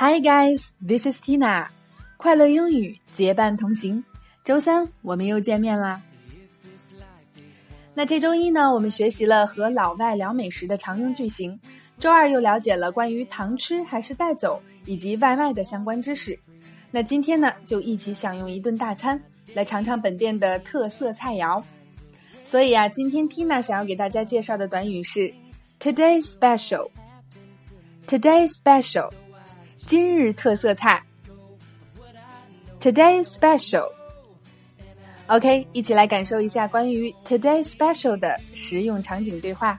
Hi guys, this is Tina。快乐英语结伴同行，周三我们又见面啦。那这周一呢，我们学习了和老外聊美食的常用句型。周二又了解了关于糖吃还是带走以及外卖的相关知识。那今天呢，就一起享用一顿大餐，来尝尝本店的特色菜肴。所以啊，今天 Tina 想要给大家介绍的短语是 Today Special。Today Special。今日特色菜，Today Special。OK，一起来感受一下关于 Today Special 的实用场景对话。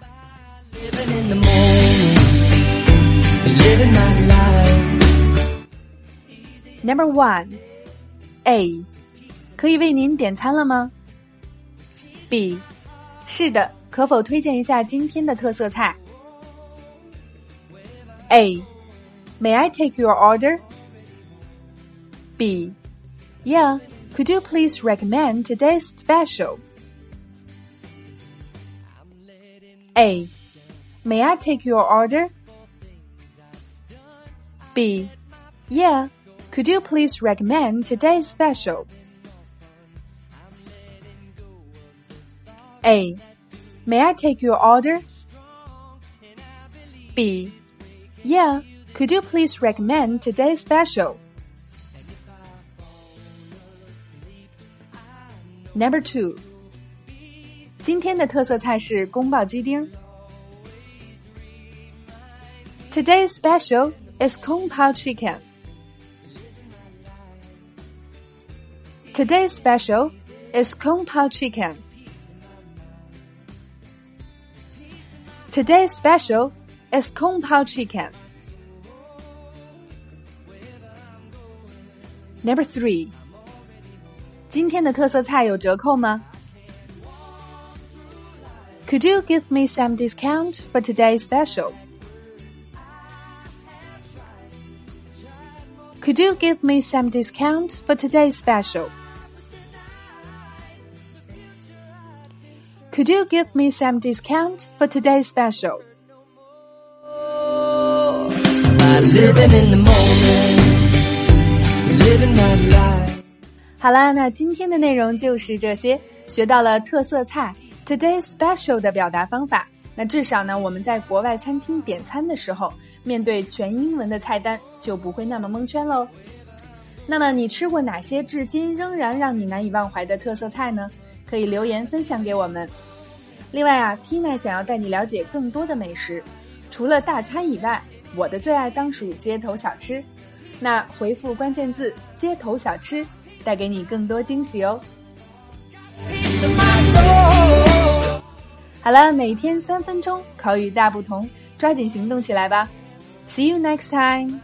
Number one，A，可以为您点餐了吗？B，是的，可否推荐一下今天的特色菜？A。May I take your order? B. Yeah, could you please recommend today's special? A. May I take your order? B. Yeah, could you please recommend today's special? A. May I take your order? B. Yeah, could you please recommend today's special? Number two，今天的特色菜是宫保鸡丁。Today's special is Kung Pao chicken. Today's special is Kung Pao chicken. Today's special is Kung Pao chicken. Number three，今天的特色菜有折扣吗？Could you give me some discount for today's special? Could you give me some discount for today's special? Could you give me some discount for today's special? 好啦，那今天的内容就是这些，学到了特色菜 Today Special 的表达方法。那至少呢，我们在国外餐厅点餐的时候，面对全英文的菜单就不会那么蒙圈喽。那么你吃过哪些至今仍然让你难以忘怀的特色菜呢？可以留言分享给我们。另外啊，Tina 想要带你了解更多的美食，除了大餐以外，我的最爱当属街头小吃。那回复关键字“街头小吃”，带给你更多惊喜哦。好了，每天三分钟，口语大不同，抓紧行动起来吧！See you next time.